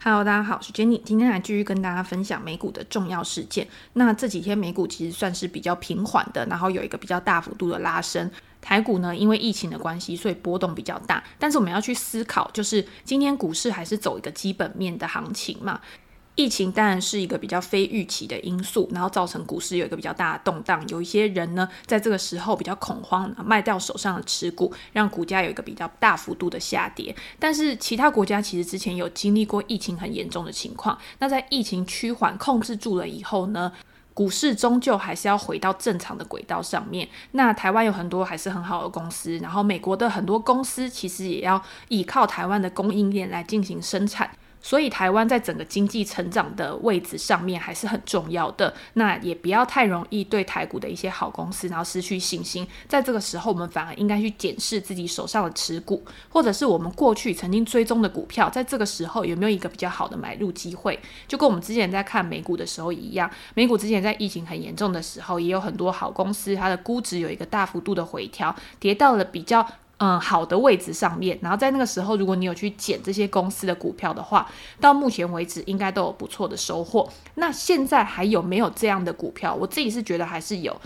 Hello，大家好，我是 Jenny，今天来继续跟大家分享美股的重要事件。那这几天美股其实算是比较平缓的，然后有一个比较大幅度的拉升。台股呢，因为疫情的关系，所以波动比较大。但是我们要去思考，就是今天股市还是走一个基本面的行情嘛。疫情当然是一个比较非预期的因素，然后造成股市有一个比较大的动荡。有一些人呢，在这个时候比较恐慌，卖掉手上的持股，让股价有一个比较大幅度的下跌。但是其他国家其实之前有经历过疫情很严重的情况，那在疫情趋缓控制住了以后呢，股市终究还是要回到正常的轨道上面。那台湾有很多还是很好的公司，然后美国的很多公司其实也要依靠台湾的供应链来进行生产。所以台湾在整个经济成长的位置上面还是很重要的，那也不要太容易对台股的一些好公司然后失去信心。在这个时候，我们反而应该去检视自己手上的持股，或者是我们过去曾经追踪的股票，在这个时候有没有一个比较好的买入机会？就跟我们之前在看美股的时候一样，美股之前在疫情很严重的时候，也有很多好公司，它的估值有一个大幅度的回调，跌到了比较。嗯，好的位置上面，然后在那个时候，如果你有去捡这些公司的股票的话，到目前为止应该都有不错的收获。那现在还有没有这样的股票？我自己是觉得还是有，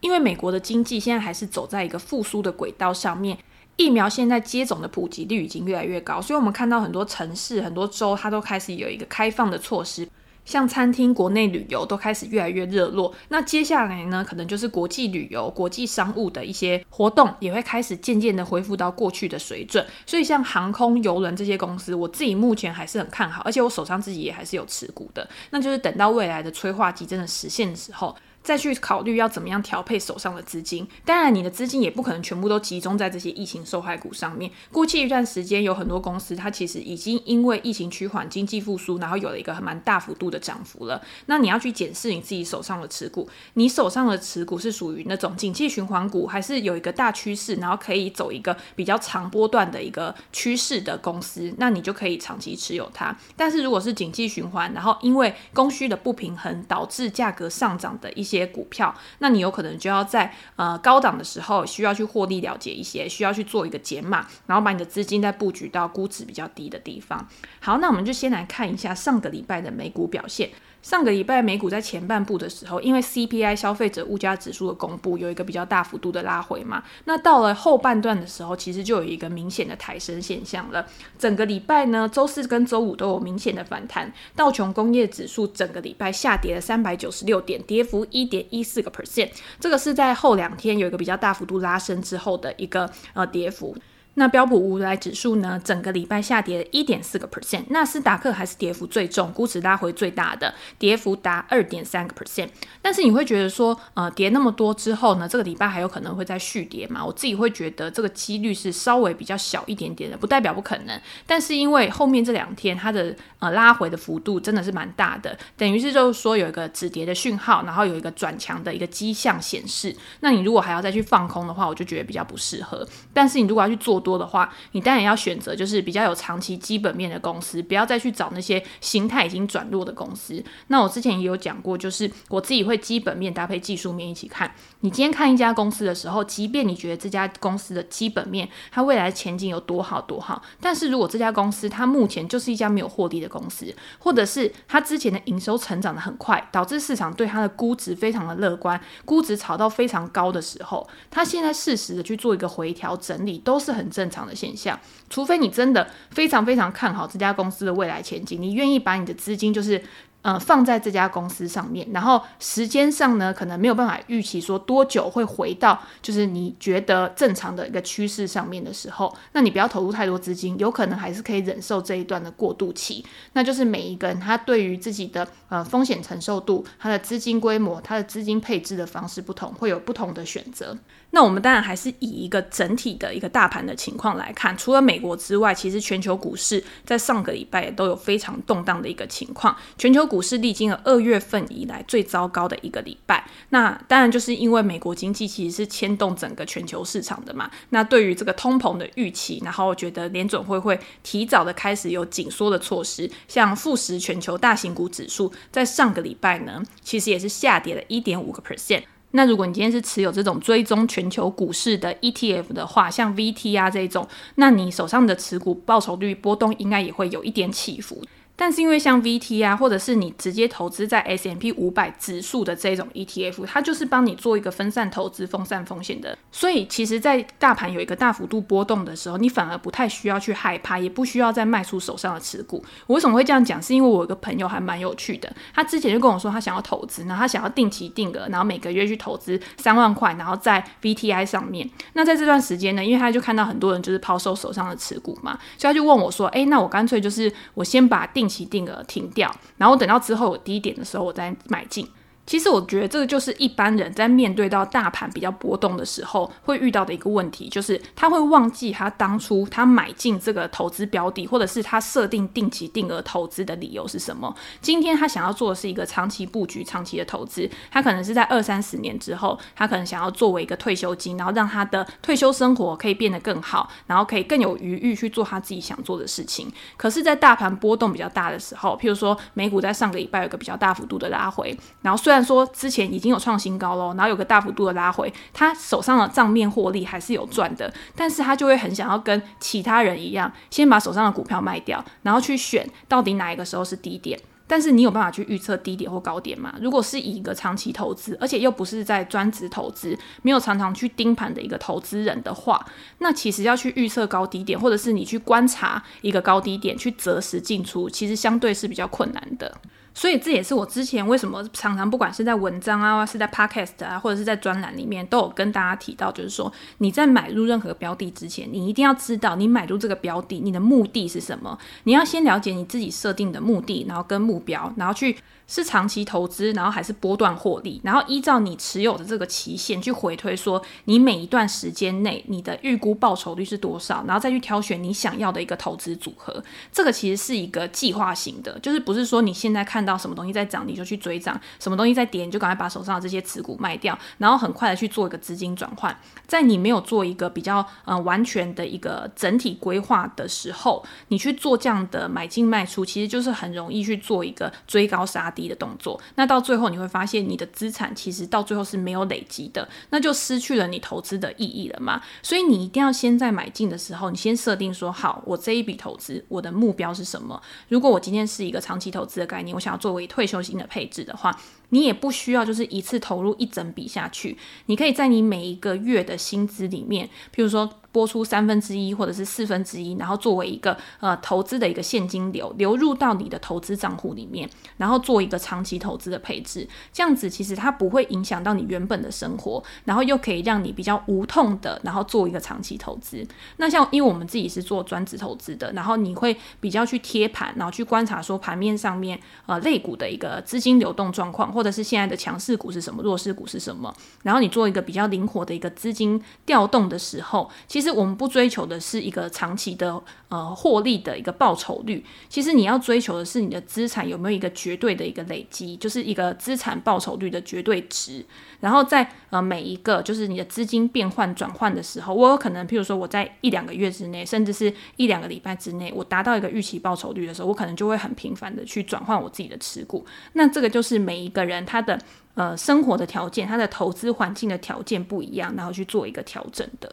因为美国的经济现在还是走在一个复苏的轨道上面，疫苗现在接种的普及率已经越来越高，所以我们看到很多城市、很多州，它都开始有一个开放的措施。像餐厅、国内旅游都开始越来越热络，那接下来呢，可能就是国际旅游、国际商务的一些活动也会开始渐渐的恢复到过去的水准。所以，像航空、邮轮这些公司，我自己目前还是很看好，而且我手上自己也还是有持股的。那就是等到未来的催化剂真的实现的时候。再去考虑要怎么样调配手上的资金，当然你的资金也不可能全部都集中在这些疫情受害股上面。过去一段时间，有很多公司它其实已经因为疫情趋缓、经济复苏，然后有了一个蛮大幅度的涨幅了。那你要去检视你自己手上的持股，你手上的持股是属于那种景气循环股，还是有一个大趋势，然后可以走一个比较长波段的一个趋势的公司，那你就可以长期持有它。但是如果是景气循环，然后因为供需的不平衡导致价格上涨的一些，些股票，那你有可能就要在呃高档的时候需要去获利了结一些，需要去做一个减码，然后把你的资金再布局到估值比较低的地方。好，那我们就先来看一下上个礼拜的美股表现。上个礼拜美股在前半部的时候，因为 CPI 消费者物价指数的公布有一个比较大幅度的拉回嘛，那到了后半段的时候，其实就有一个明显的抬升现象了。整个礼拜呢，周四跟周五都有明显的反弹。道琼工业指数整个礼拜下跌了三百九十六点，跌幅一点一四个 percent，这个是在后两天有一个比较大幅度拉升之后的一个呃跌幅。那标普五百指数呢，整个礼拜下跌了一点四个 percent，纳斯达克还是跌幅最重，估值拉回最大的，跌幅达二点三个 percent。但是你会觉得说，呃，跌那么多之后呢，这个礼拜还有可能会再续跌吗？我自己会觉得这个几率是稍微比较小一点点的，不代表不可能。但是因为后面这两天它的呃拉回的幅度真的是蛮大的，等于是就是说有一个止跌的讯号，然后有一个转强的一个迹象显示。那你如果还要再去放空的话，我就觉得比较不适合。但是你如果要去做多的话，你当然要选择就是比较有长期基本面的公司，不要再去找那些形态已经转弱的公司。那我之前也有讲过，就是我自己会基本面搭配技术面一起看。你今天看一家公司的时候，即便你觉得这家公司的基本面它未来前景有多好多好，但是如果这家公司它目前就是一家没有获利的公司，或者是它之前的营收成长得很快，导致市场对它的估值非常的乐观，估值炒到非常高的时候，它现在适时的去做一个回调整理，都是很正常的现象，除非你真的非常非常看好这家公司的未来前景，你愿意把你的资金就是。呃，放在这家公司上面，然后时间上呢，可能没有办法预期说多久会回到就是你觉得正常的一个趋势上面的时候，那你不要投入太多资金，有可能还是可以忍受这一段的过渡期。那就是每一个人他对于自己的呃风险承受度、他的资金规模、他的资金配置的方式不同，会有不同的选择。那我们当然还是以一个整体的一个大盘的情况来看，除了美国之外，其实全球股市在上个礼拜也都有非常动荡的一个情况，全球股。股市历经了二月份以来最糟糕的一个礼拜，那当然就是因为美国经济其实是牵动整个全球市场的嘛。那对于这个通膨的预期，然后我觉得联准会会提早的开始有紧缩的措施，像富时全球大型股指数在上个礼拜呢，其实也是下跌了一点五个 percent。那如果你今天是持有这种追踪全球股市的 ETF 的话，像 VT 啊这种，那你手上的持股报酬率波动应该也会有一点起伏。但是因为像 VT 啊，或者是你直接投资在 S M P 五百指数的这种 ETF，它就是帮你做一个分散投资、分散风险的。所以其实，在大盘有一个大幅度波动的时候，你反而不太需要去害怕，也不需要再卖出手上的持股。我为什么会这样讲？是因为我有个朋友还蛮有趣的，他之前就跟我说，他想要投资，然后他想要定期定额，然后每个月去投资三万块，然后在 VTI 上面。那在这段时间呢，因为他就看到很多人就是抛售手上的持股嘛，所以他就问我说：“诶，那我干脆就是我先把定定期定额停掉，然后等到之后有低点的时候，我再买进。其实我觉得这个就是一般人在面对到大盘比较波动的时候会遇到的一个问题，就是他会忘记他当初他买进这个投资标的，或者是他设定定期定额投资的理由是什么。今天他想要做的是一个长期布局、长期的投资，他可能是在二三十年之后，他可能想要作为一个退休金，然后让他的退休生活可以变得更好，然后可以更有余裕去做他自己想做的事情。可是，在大盘波动比较大的时候，譬如说美股在上个礼拜有个比较大幅度的拉回，然后虽然虽然说之前已经有创新高喽，然后有个大幅度的拉回，他手上的账面获利还是有赚的，但是他就会很想要跟其他人一样，先把手上的股票卖掉，然后去选到底哪一个时候是低点。但是你有办法去预测低点或高点吗？如果是以一个长期投资，而且又不是在专职投资，没有常常去盯盘的一个投资人的话，那其实要去预测高低点，或者是你去观察一个高低点去择时进出，其实相对是比较困难的。所以这也是我之前为什么常常不管是在文章啊，是在 podcast 啊，或者是在专栏里面，都有跟大家提到，就是说你在买入任何标的之前，你一定要知道你买入这个标的，你的目的是什么？你要先了解你自己设定的目的，然后跟目标，然后去。是长期投资，然后还是波段获利，然后依照你持有的这个期限去回推，说你每一段时间内你的预估报酬率是多少，然后再去挑选你想要的一个投资组合。这个其实是一个计划型的，就是不是说你现在看到什么东西在涨你就去追涨，什么东西在跌你就赶快把手上的这些持股卖掉，然后很快的去做一个资金转换。在你没有做一个比较呃完全的一个整体规划的时候，你去做这样的买进卖出，其实就是很容易去做一个追高杀低的动作，那到最后你会发现你的资产其实到最后是没有累积的，那就失去了你投资的意义了嘛。所以你一定要先在买进的时候，你先设定说好，我这一笔投资我的目标是什么？如果我今天是一个长期投资的概念，我想作为退休金的配置的话，你也不需要就是一次投入一整笔下去，你可以在你每一个月的薪资里面，譬如说。拨出三分之一或者是四分之一，然后作为一个呃投资的一个现金流流入到你的投资账户里面，然后做一个长期投资的配置，这样子其实它不会影响到你原本的生活，然后又可以让你比较无痛的，然后做一个长期投资。那像因为我们自己是做专职投资的，然后你会比较去贴盘，然后去观察说盘面上面呃类股的一个资金流动状况，或者是现在的强势股是什么，弱势股是什么，然后你做一个比较灵活的一个资金调动的时候，其实。实我们不追求的是一个长期的呃获利的一个报酬率，其实你要追求的是你的资产有没有一个绝对的一个累积，就是一个资产报酬率的绝对值。然后在呃每一个就是你的资金变换转换的时候，我有可能譬如说我在一两个月之内，甚至是一两个礼拜之内，我达到一个预期报酬率的时候，我可能就会很频繁的去转换我自己的持股。那这个就是每一个人他的呃生活的条件，他的投资环境的条件不一样，然后去做一个调整的。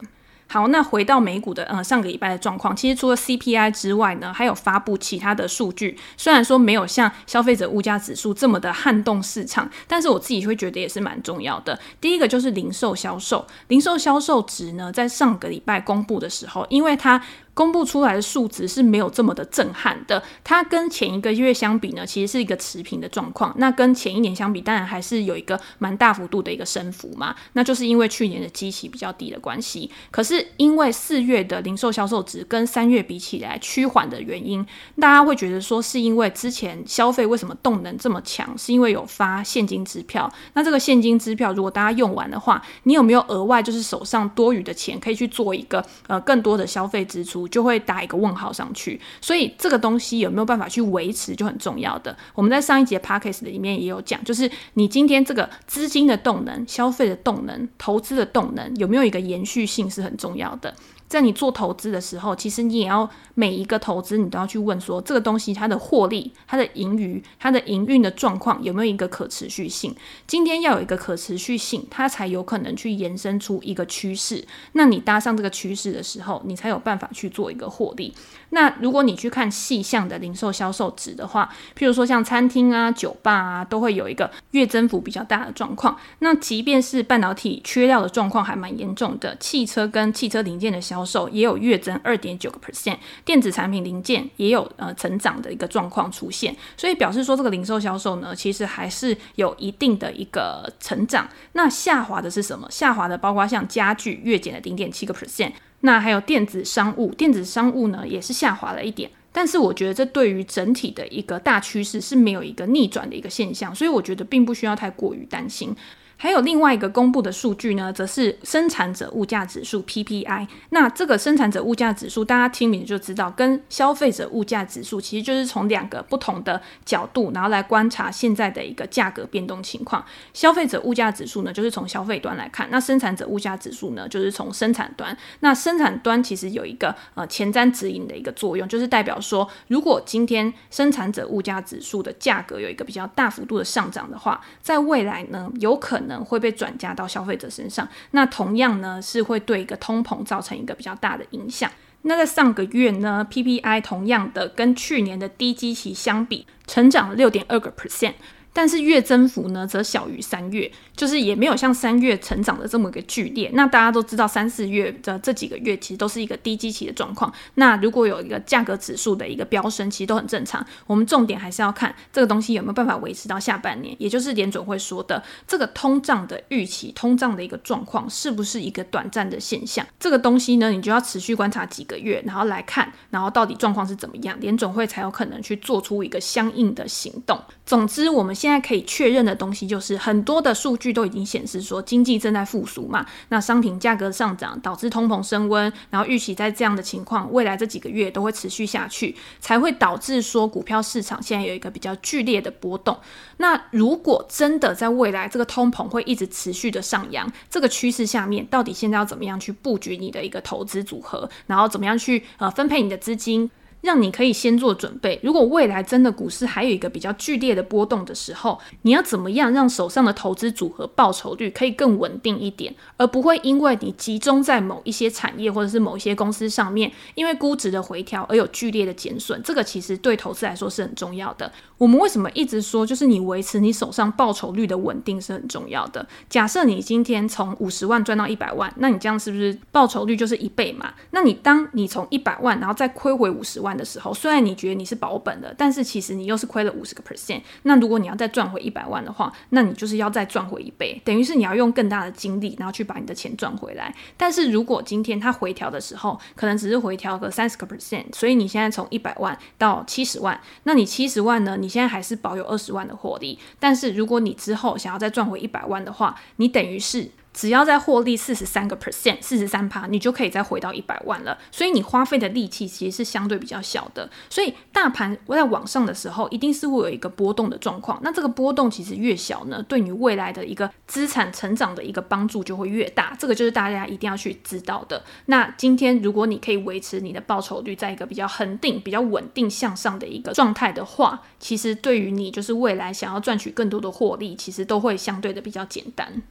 好，那回到美股的呃上个礼拜的状况，其实除了 CPI 之外呢，还有发布其他的数据。虽然说没有像消费者物价指数这么的撼动市场，但是我自己会觉得也是蛮重要的。第一个就是零售销售，零售销售值呢，在上个礼拜公布的时候，因为它公布出来的数值是没有这么的震撼的，它跟前一个月相比呢，其实是一个持平的状况。那跟前一年相比，当然还是有一个蛮大幅度的一个升幅嘛。那就是因为去年的基期比较低的关系。可是因为四月的零售销售值跟三月比起来趋缓的原因，大家会觉得说是因为之前消费为什么动能这么强，是因为有发现金支票。那这个现金支票如果大家用完的话，你有没有额外就是手上多余的钱可以去做一个呃更多的消费支出？就会打一个问号上去，所以这个东西有没有办法去维持就很重要的。我们在上一节 p a c k a g e 里面也有讲，就是你今天这个资金的动能、消费的动能、投资的动能有没有一个延续性是很重要的。在你做投资的时候，其实你也要每一个投资你都要去问说，这个东西它的获利、它的盈余、它的营运的状况有没有一个可持续性？今天要有一个可持续性，它才有可能去延伸出一个趋势。那你搭上这个趋势的时候，你才有办法去做一个获利。那如果你去看细项的零售销售值的话，譬如说像餐厅啊、酒吧啊，都会有一个月增幅比较大的状况。那即便是半导体缺料的状况还蛮严重的，汽车跟汽车零件的销售也有月增二点九个 percent，电子产品零件也有呃成长的一个状况出现。所以表示说这个零售销售呢，其实还是有一定的一个成长。那下滑的是什么？下滑的包括像家具月减了零点七个 percent。那还有电子商务，电子商务呢也是下滑了一点，但是我觉得这对于整体的一个大趋势是没有一个逆转的一个现象，所以我觉得并不需要太过于担心。还有另外一个公布的数据呢，则是生产者物价指数 PPI。那这个生产者物价指数，大家听名就知道，跟消费者物价指数其实就是从两个不同的角度，然后来观察现在的一个价格变动情况。消费者物价指数呢，就是从消费端来看；那生产者物价指数呢，就是从生产端。那生产端其实有一个呃前瞻指引的一个作用，就是代表说，如果今天生产者物价指数的价格有一个比较大幅度的上涨的话，在未来呢，有可能。可能会被转嫁到消费者身上，那同样呢是会对一个通膨造成一个比较大的影响。那在上个月呢，PPI 同样的跟去年的低基期相比，成长六点二个 percent。但是月增幅呢，则小于三月，就是也没有像三月成长的这么一个剧烈。那大家都知道，三四月的这几个月其实都是一个低基期的状况。那如果有一个价格指数的一个飙升，其实都很正常。我们重点还是要看这个东西有没有办法维持到下半年，也就是联准会说的这个通胀的预期，通胀的一个状况是不是一个短暂的现象？这个东西呢，你就要持续观察几个月，然后来看，然后到底状况是怎么样，联准会才有可能去做出一个相应的行动。总之，我们现在可以确认的东西就是，很多的数据都已经显示说经济正在复苏嘛。那商品价格上涨导致通膨升温，然后预期在这样的情况，未来这几个月都会持续下去，才会导致说股票市场现在有一个比较剧烈的波动。那如果真的在未来这个通膨会一直持续的上扬，这个趋势下面，到底现在要怎么样去布局你的一个投资组合，然后怎么样去呃分配你的资金？让你可以先做准备。如果未来真的股市还有一个比较剧烈的波动的时候，你要怎么样让手上的投资组合报酬率可以更稳定一点，而不会因为你集中在某一些产业或者是某一些公司上面，因为估值的回调而有剧烈的减损。这个其实对投资来说是很重要的。我们为什么一直说，就是你维持你手上报酬率的稳定是很重要的？假设你今天从五十万赚到一百万，那你这样是不是报酬率就是一倍嘛？那你当你从一百万然后再亏回五十万的时候，虽然你觉得你是保本的，但是其实你又是亏了五十个 percent。那如果你要再赚回一百万的话，那你就是要再赚回一倍，等于是你要用更大的精力，然后去把你的钱赚回来。但是如果今天它回调的时候，可能只是回调个三十个 percent，所以你现在从一百万到七十万，那你七十万呢？你现在还是保有二十万的获利。但是如果你之后想要再赚回一百万的话，你等于是。只要再获利四十三个 percent，四十三趴，你就可以再回到一百万了。所以你花费的力气其实是相对比较小的。所以大盘在往上的时候，一定是会有一个波动的状况。那这个波动其实越小呢，对你未来的一个资产成长的一个帮助就会越大。这个就是大家一定要去知道的。那今天如果你可以维持你的报酬率在一个比较恒定、比较稳定向上的一个状态的话，其实对于你就是未来想要赚取更多的获利，其实都会相对的比较简单。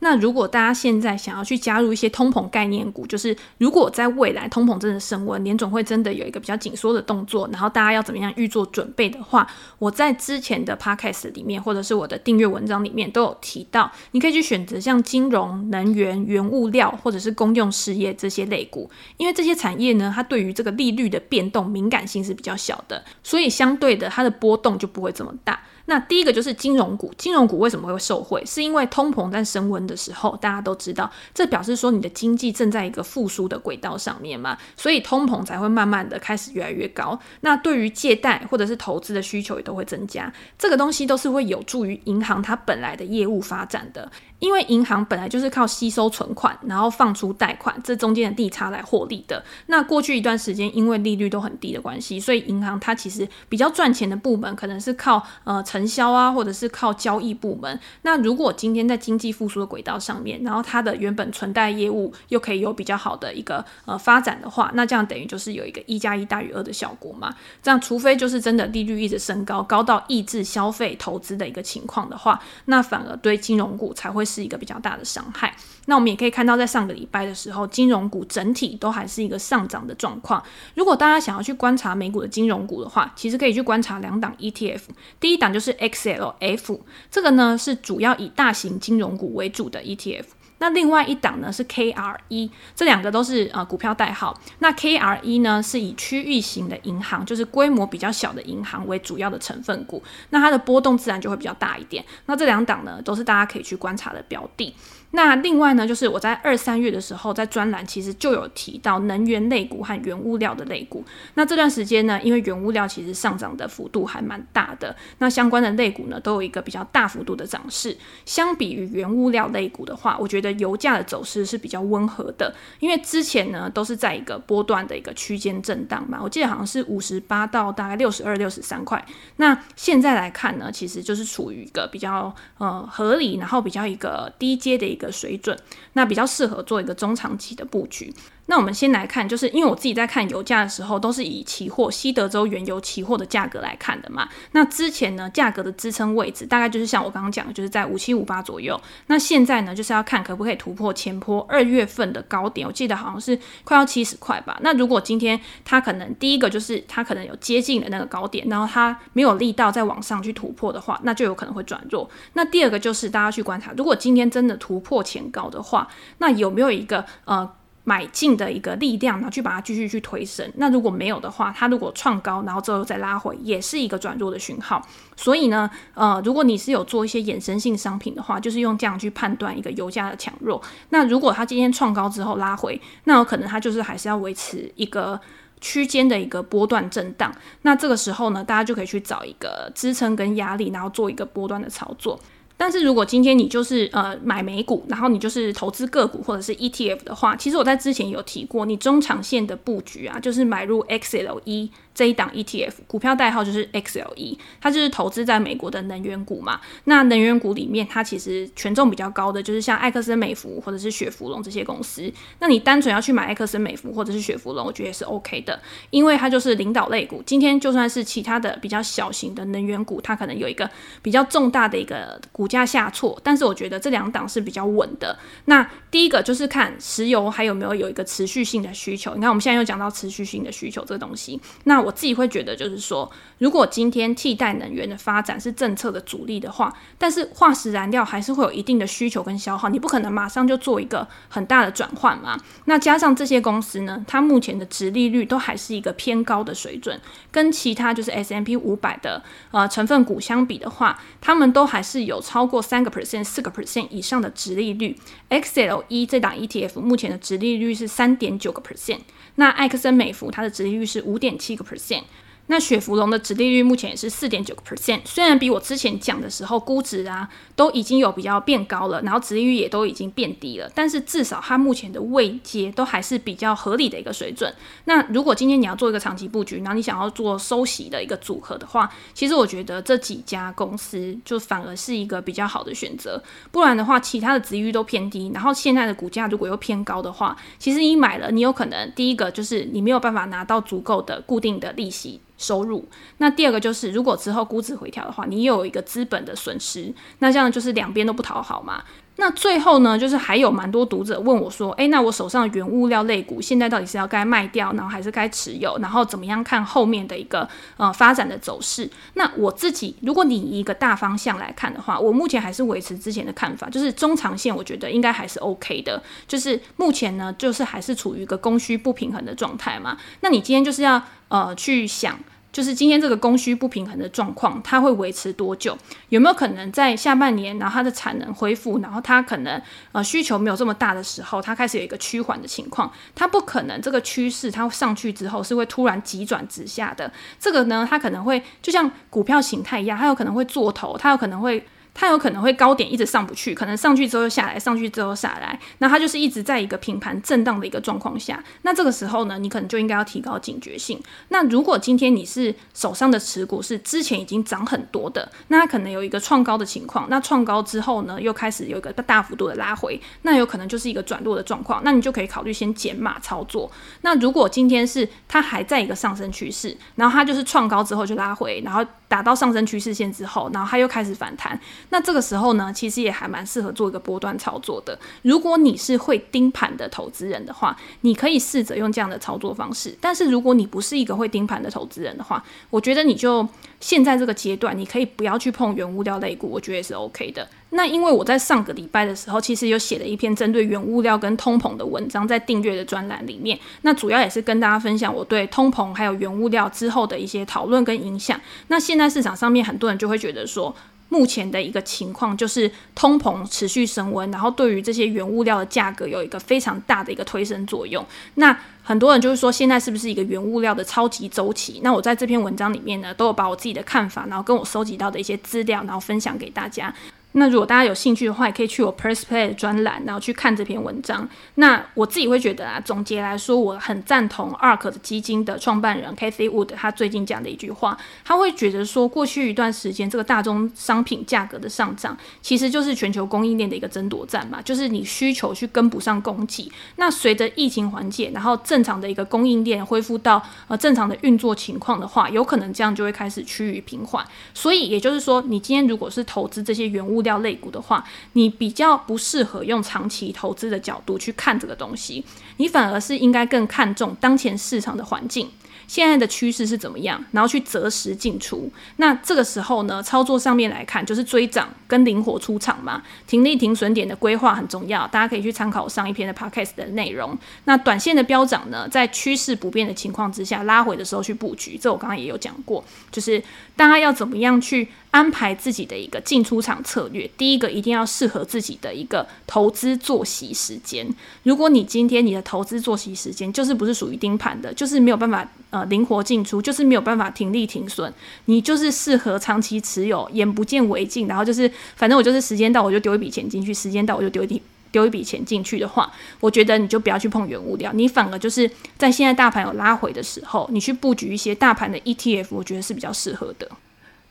那如果大家现在想要去加入一些通膨概念股，就是如果在未来通膨真的升温，联总会真的有一个比较紧缩的动作，然后大家要怎么样预做准备的话，我在之前的 podcast 里面或者是我的订阅文章里面都有提到，你可以去选择像金融、能源、原物料或者是公用事业这些类股，因为这些产业呢，它对于这个利率的变动敏感性是比较小的，所以相对的它的波动就不会这么大。那第一个就是金融股，金融股为什么会受惠？是因为通膨在升温的时候，大家都知道，这表示说你的经济正在一个复苏的轨道上面嘛，所以通膨才会慢慢的开始越来越高。那对于借贷或者是投资的需求也都会增加，这个东西都是会有助于银行它本来的业务发展的。因为银行本来就是靠吸收存款，然后放出贷款，这中间的利差来获利的。那过去一段时间，因为利率都很低的关系，所以银行它其实比较赚钱的部门可能是靠呃承销啊，或者是靠交易部门。那如果今天在经济复苏的轨道上面，然后它的原本存贷业务又可以有比较好的一个呃发展的话，那这样等于就是有一个一加一大于二的效果嘛。这样除非就是真的利率一直升高，高到抑制消费投资的一个情况的话，那反而对金融股才会是一个比较大的伤害。那我们也可以看到，在上个礼拜的时候，金融股整体都还是一个上涨的状况。如果大家想要去观察美股的金融股的话，其实可以去观察两档 ETF。第一档就是 XLF，这个呢是主要以大型金融股为主的 ETF。那另外一档呢是 KRE，这两个都是呃股票代号。那 KRE 呢是以区域型的银行，就是规模比较小的银行为主要的成分股，那它的波动自然就会比较大一点。那这两档呢都是大家可以去观察的标的。那另外呢，就是我在二三月的时候，在专栏其实就有提到能源类股和原物料的类股。那这段时间呢，因为原物料其实上涨的幅度还蛮大的，那相关的类股呢都有一个比较大幅度的涨势。相比于原物料类股的话，我觉得油价的走势是比较温和的，因为之前呢都是在一个波段的一个区间震荡嘛，我记得好像是五十八到大概六十二、六十三块。那现在来看呢，其实就是处于一个比较呃合理，然后比较一个低阶的一一个水准，那比较适合做一个中长期的布局。那我们先来看，就是因为我自己在看油价的时候，都是以期货西德州原油期货的价格来看的嘛。那之前呢，价格的支撑位置大概就是像我刚刚讲的，就是在五七五八左右。那现在呢，就是要看可不可以突破前坡二月份的高点，我记得好像是快要七十块吧。那如果今天它可能第一个就是它可能有接近的那个高点，然后它没有力道再往上去突破的话，那就有可能会转弱。那第二个就是大家去观察，如果今天真的突破前高的话，那有没有一个呃？买进的一个力量，然后去把它继续去推升。那如果没有的话，它如果创高，然后之后再拉回，也是一个转弱的讯号。所以呢，呃，如果你是有做一些衍生性商品的话，就是用这样去判断一个油价的强弱。那如果它今天创高之后拉回，那有可能它就是还是要维持一个区间的一个波段震荡。那这个时候呢，大家就可以去找一个支撑跟压力，然后做一个波段的操作。但是如果今天你就是呃买美股，然后你就是投资个股或者是 ETF 的话，其实我在之前有提过，你中长线的布局啊，就是买入 XLE。这一档 ETF 股票代号就是 XLE，它就是投资在美国的能源股嘛。那能源股里面，它其实权重比较高的就是像埃克森美孚或者是雪佛龙这些公司。那你单纯要去买埃克森美孚或者是雪佛龙，我觉得也是 OK 的，因为它就是领导类股。今天就算是其他的比较小型的能源股，它可能有一个比较重大的一个股价下挫，但是我觉得这两档是比较稳的。那第一个就是看石油还有没有有一个持续性的需求。你看我们现在又讲到持续性的需求这个东西，那我。自己会觉得，就是说，如果今天替代能源的发展是政策的主力的话，但是化石燃料还是会有一定的需求跟消耗，你不可能马上就做一个很大的转换嘛。那加上这些公司呢，它目前的殖利率都还是一个偏高的水准，跟其他就是 S M P 五百的呃成分股相比的话，他们都还是有超超过三个 percent、四个 percent 以上的殖利率。XLE 这档 ETF 目前的殖利率是三点九个 percent。那艾克森美孚它的殖利率是五点七个 percent，那雪佛龙的殖利率目前也是四点九个 percent，虽然比我之前讲的时候估值啊都已经有比较变高了，然后殖利率也都已经变低了，但是至少它目前的位阶都还是比较合理的一个水准。那如果今天你要做一个长期布局，然后你想要做收息的一个组合的话，其实我觉得这几家公司就反而是一个比较好的选择。不然的话，其他的殖利率都偏低，然后现在的股价如果又偏高的话，其实你买了，你有可能第一个就是你没有办法拿到足够的固定的利息。收入，那第二个就是，如果之后估值回调的话，你有一个资本的损失，那这样就是两边都不讨好嘛。那最后呢，就是还有蛮多读者问我说，诶，那我手上的原物料类股现在到底是要该卖掉，然后还是该持有，然后怎么样看后面的一个呃发展的走势？那我自己，如果你以一个大方向来看的话，我目前还是维持之前的看法，就是中长线我觉得应该还是 OK 的，就是目前呢，就是还是处于一个供需不平衡的状态嘛。那你今天就是要呃去想。就是今天这个供需不平衡的状况，它会维持多久？有没有可能在下半年，然后它的产能恢复，然后它可能呃需求没有这么大的时候，它开始有一个趋缓的情况？它不可能这个趋势它会上去之后是会突然急转直下的。这个呢，它可能会就像股票形态一样，它有可能会做头，它有可能会。它有可能会高点一直上不去，可能上去之后又下来，上去之后下来，那它就是一直在一个平盘震荡的一个状况下。那这个时候呢，你可能就应该要提高警觉性。那如果今天你是手上的持股是之前已经涨很多的，那它可能有一个创高的情况，那创高之后呢，又开始有一个大幅度的拉回，那有可能就是一个转弱的状况，那你就可以考虑先减码操作。那如果今天是它还在一个上升趋势，然后它就是创高之后就拉回，然后达到上升趋势线之后，然后它又开始反弹，那这个时候呢，其实也还蛮适合做一个波段操作的。如果你是会盯盘的投资人的话，你可以试着用这样的操作方式。但是如果你不是一个会盯盘的投资人的话，我觉得你就现在这个阶段，你可以不要去碰原物料类股，我觉得也是 OK 的。那因为我在上个礼拜的时候，其实有写了一篇针对原物料跟通膨的文章，在订阅的专栏里面。那主要也是跟大家分享我对通膨还有原物料之后的一些讨论跟影响。那现在市场上面很多人就会觉得说，目前的一个情况就是通膨持续升温，然后对于这些原物料的价格有一个非常大的一个推升作用。那很多人就是说，现在是不是一个原物料的超级周期？那我在这篇文章里面呢，都有把我自己的看法，然后跟我收集到的一些资料，然后分享给大家。那如果大家有兴趣的话，也可以去我 Press Play 的专栏，然后去看这篇文章。那我自己会觉得啊，总结来说，我很赞同 ARK 的基金的创办人 Cathie Wood 他最近讲的一句话，他会觉得说，过去一段时间这个大宗商品价格的上涨，其实就是全球供应链的一个争夺战嘛，就是你需求去跟不上供给。那随着疫情缓解，然后正常的一个供应链恢复到呃正常的运作情况的话，有可能这样就会开始趋于平缓。所以也就是说，你今天如果是投资这些原物，物料类股的话，你比较不适合用长期投资的角度去看这个东西，你反而是应该更看重当前市场的环境。现在的趋势是怎么样？然后去择时进出。那这个时候呢，操作上面来看，就是追涨跟灵活出场嘛。停利停损点的规划很重要，大家可以去参考上一篇的 podcast 的内容。那短线的飙涨呢，在趋势不变的情况之下，拉回的时候去布局，这我刚刚也有讲过，就是大家要怎么样去安排自己的一个进出场策略。第一个，一定要适合自己的一个投资作息时间。如果你今天你的投资作息时间就是不是属于盯盘的，就是没有办法呃。灵活进出就是没有办法停利停损，你就是适合长期持有，眼不见为净，然后就是反正我就是时间到我就丢一笔钱进去，时间到我就丢一笔丢一笔钱进去的话，我觉得你就不要去碰原物料，你反而就是在现在大盘有拉回的时候，你去布局一些大盘的 ETF，我觉得是比较适合的。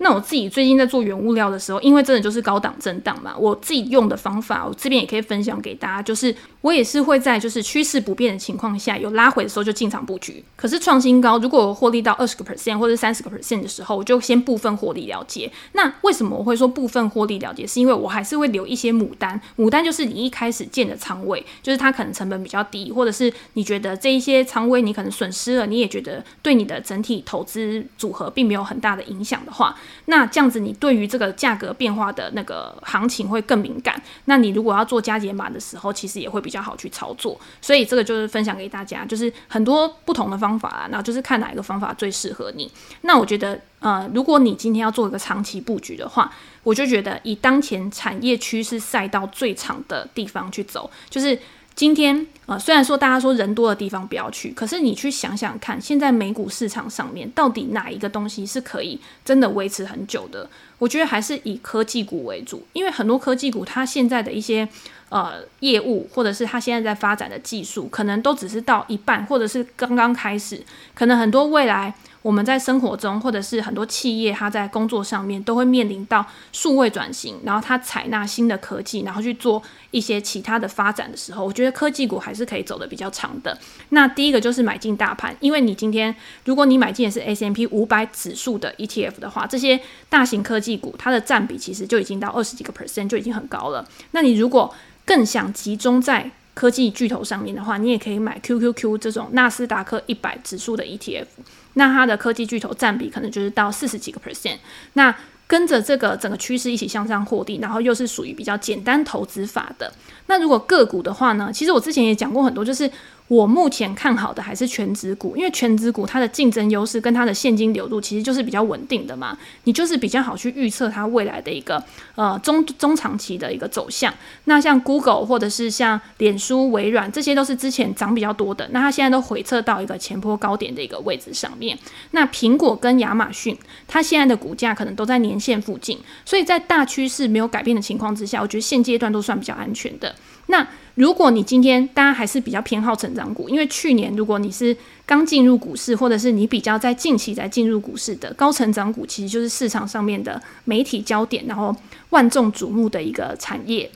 那我自己最近在做原物料的时候，因为真的就是高档震荡嘛，我自己用的方法，我这边也可以分享给大家，就是我也是会在就是趋势不变的情况下，有拉回的时候就进场布局。可是创新高，如果我获利到二十个 percent 或者三十个 percent 的时候，我就先部分获利了结。那为什么我会说部分获利了结？是因为我还是会留一些牡丹，牡丹就是你一开始建的仓位，就是它可能成本比较低，或者是你觉得这一些仓位你可能损失了，你也觉得对你的整体投资组合并没有很大的影响的话。那这样子，你对于这个价格变化的那个行情会更敏感。那你如果要做加减码的时候，其实也会比较好去操作。所以这个就是分享给大家，就是很多不同的方法啊，然后就是看哪一个方法最适合你。那我觉得，呃，如果你今天要做一个长期布局的话，我就觉得以当前产业趋势赛道最长的地方去走，就是。今天呃，虽然说大家说人多的地方不要去，可是你去想想看，现在美股市场上面到底哪一个东西是可以真的维持很久的？我觉得还是以科技股为主，因为很多科技股它现在的一些呃业务，或者是它现在在发展的技术，可能都只是到一半，或者是刚刚开始，可能很多未来。我们在生活中，或者是很多企业，它在工作上面都会面临到数位转型，然后它采纳新的科技，然后去做一些其他的发展的时候，我觉得科技股还是可以走得比较长的。那第一个就是买进大盘，因为你今天如果你买进的是 S M P 五百指数的 ETF 的话，这些大型科技股它的占比其实就已经到二十几个 percent 就已经很高了。那你如果更想集中在科技巨头上面的话，你也可以买 QQQ 这种纳斯达克一百指数的 ETF。那它的科技巨头占比可能就是到四十几个 percent，那跟着这个整个趋势一起向上获利，然后又是属于比较简单投资法的。那如果个股的话呢，其实我之前也讲过很多，就是我目前看好的还是全职股，因为全职股它的竞争优势跟它的现金流入其实就是比较稳定的嘛，你就是比较好去预测它未来的一个呃中中长期的一个走向。那像 Google 或者是像脸书、微软，这些都是之前涨比较多的，那它现在都回撤到一个前坡高点的一个位置上面。那苹果跟亚马逊，它现在的股价可能都在年线附近，所以在大趋势没有改变的情况之下，我觉得现阶段都算比较安全的。那如果你今天大家还是比较偏好成长股，因为去年如果你是刚进入股市，或者是你比较在近期才进入股市的高成长股，其实就是市场上面的媒体焦点，然后万众瞩目的一个产业。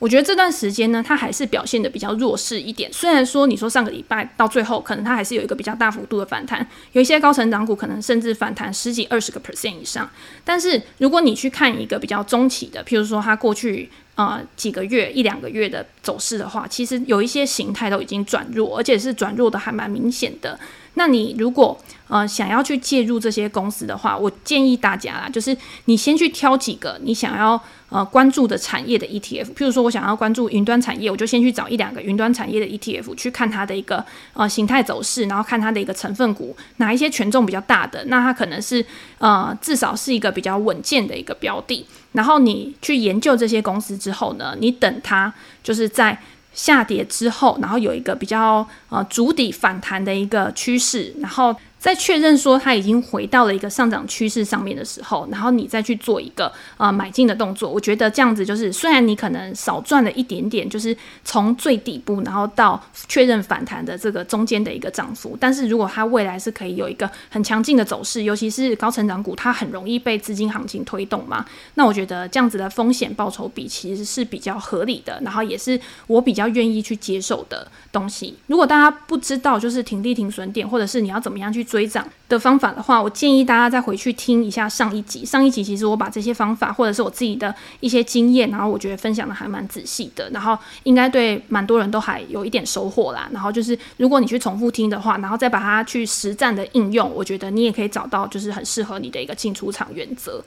我觉得这段时间呢，它还是表现得比较弱势一点。虽然说你说上个礼拜到最后，可能它还是有一个比较大幅度的反弹，有一些高成长股可能甚至反弹十几、二十个 percent 以上。但是如果你去看一个比较中期的，譬如说它过去。呃，几个月一两个月的走势的话，其实有一些形态都已经转弱，而且是转弱的还蛮明显的。那你如果呃想要去介入这些公司的话，我建议大家啦，就是你先去挑几个你想要呃关注的产业的 ETF，譬如说我想要关注云端产业，我就先去找一两个云端产业的 ETF 去看它的一个呃形态走势，然后看它的一个成分股哪一些权重比较大的，那它可能是呃至少是一个比较稳健的一个标的。然后你去研究这些公司之后呢，你等它就是在下跌之后，然后有一个比较呃筑底反弹的一个趋势，然后。在确认说它已经回到了一个上涨趋势上面的时候，然后你再去做一个呃买进的动作，我觉得这样子就是虽然你可能少赚了一点点，就是从最底部然后到确认反弹的这个中间的一个涨幅，但是如果它未来是可以有一个很强劲的走势，尤其是高成长股，它很容易被资金行情推动嘛，那我觉得这样子的风险报酬比其实是比较合理的，然后也是我比较愿意去接受的东西。如果大家不知道就是停利停损点，或者是你要怎么样去。追涨的方法的话，我建议大家再回去听一下上一集。上一集其实我把这些方法或者是我自己的一些经验，然后我觉得分享的还蛮仔细的，然后应该对蛮多人都还有一点收获啦。然后就是如果你去重复听的话，然后再把它去实战的应用，我觉得你也可以找到就是很适合你的一个进出场原则。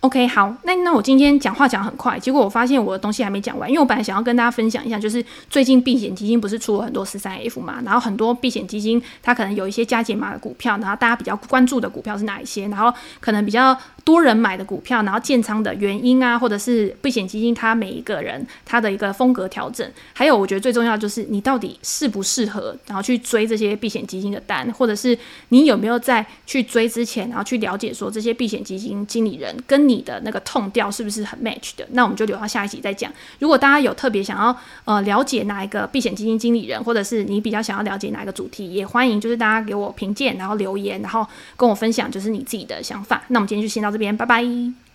OK，好，那那我今天讲话讲很快，结果我发现我的东西还没讲完，因为我本来想要跟大家分享一下，就是最近避险基金不是出了很多十三 F 嘛，然后很多避险基金它可能有一些加减码的股票，然后大家比较关注的股票是哪一些，然后可能比较多人买的股票，然后建仓的原因啊，或者是避险基金它每一个人他的一个风格调整，还有我觉得最重要就是你到底适不适合，然后去追这些避险基金的单，或者是你有没有在去追之前，然后去了解说这些避险基金经理人跟你的那个痛调是不是很 match 的？那我们就留到下一集再讲。如果大家有特别想要呃了解哪一个避险基金经理人，或者是你比较想要了解哪一个主题，也欢迎就是大家给我评鉴，然后留言，然后跟我分享就是你自己的想法。那我们今天就先到这边，拜拜。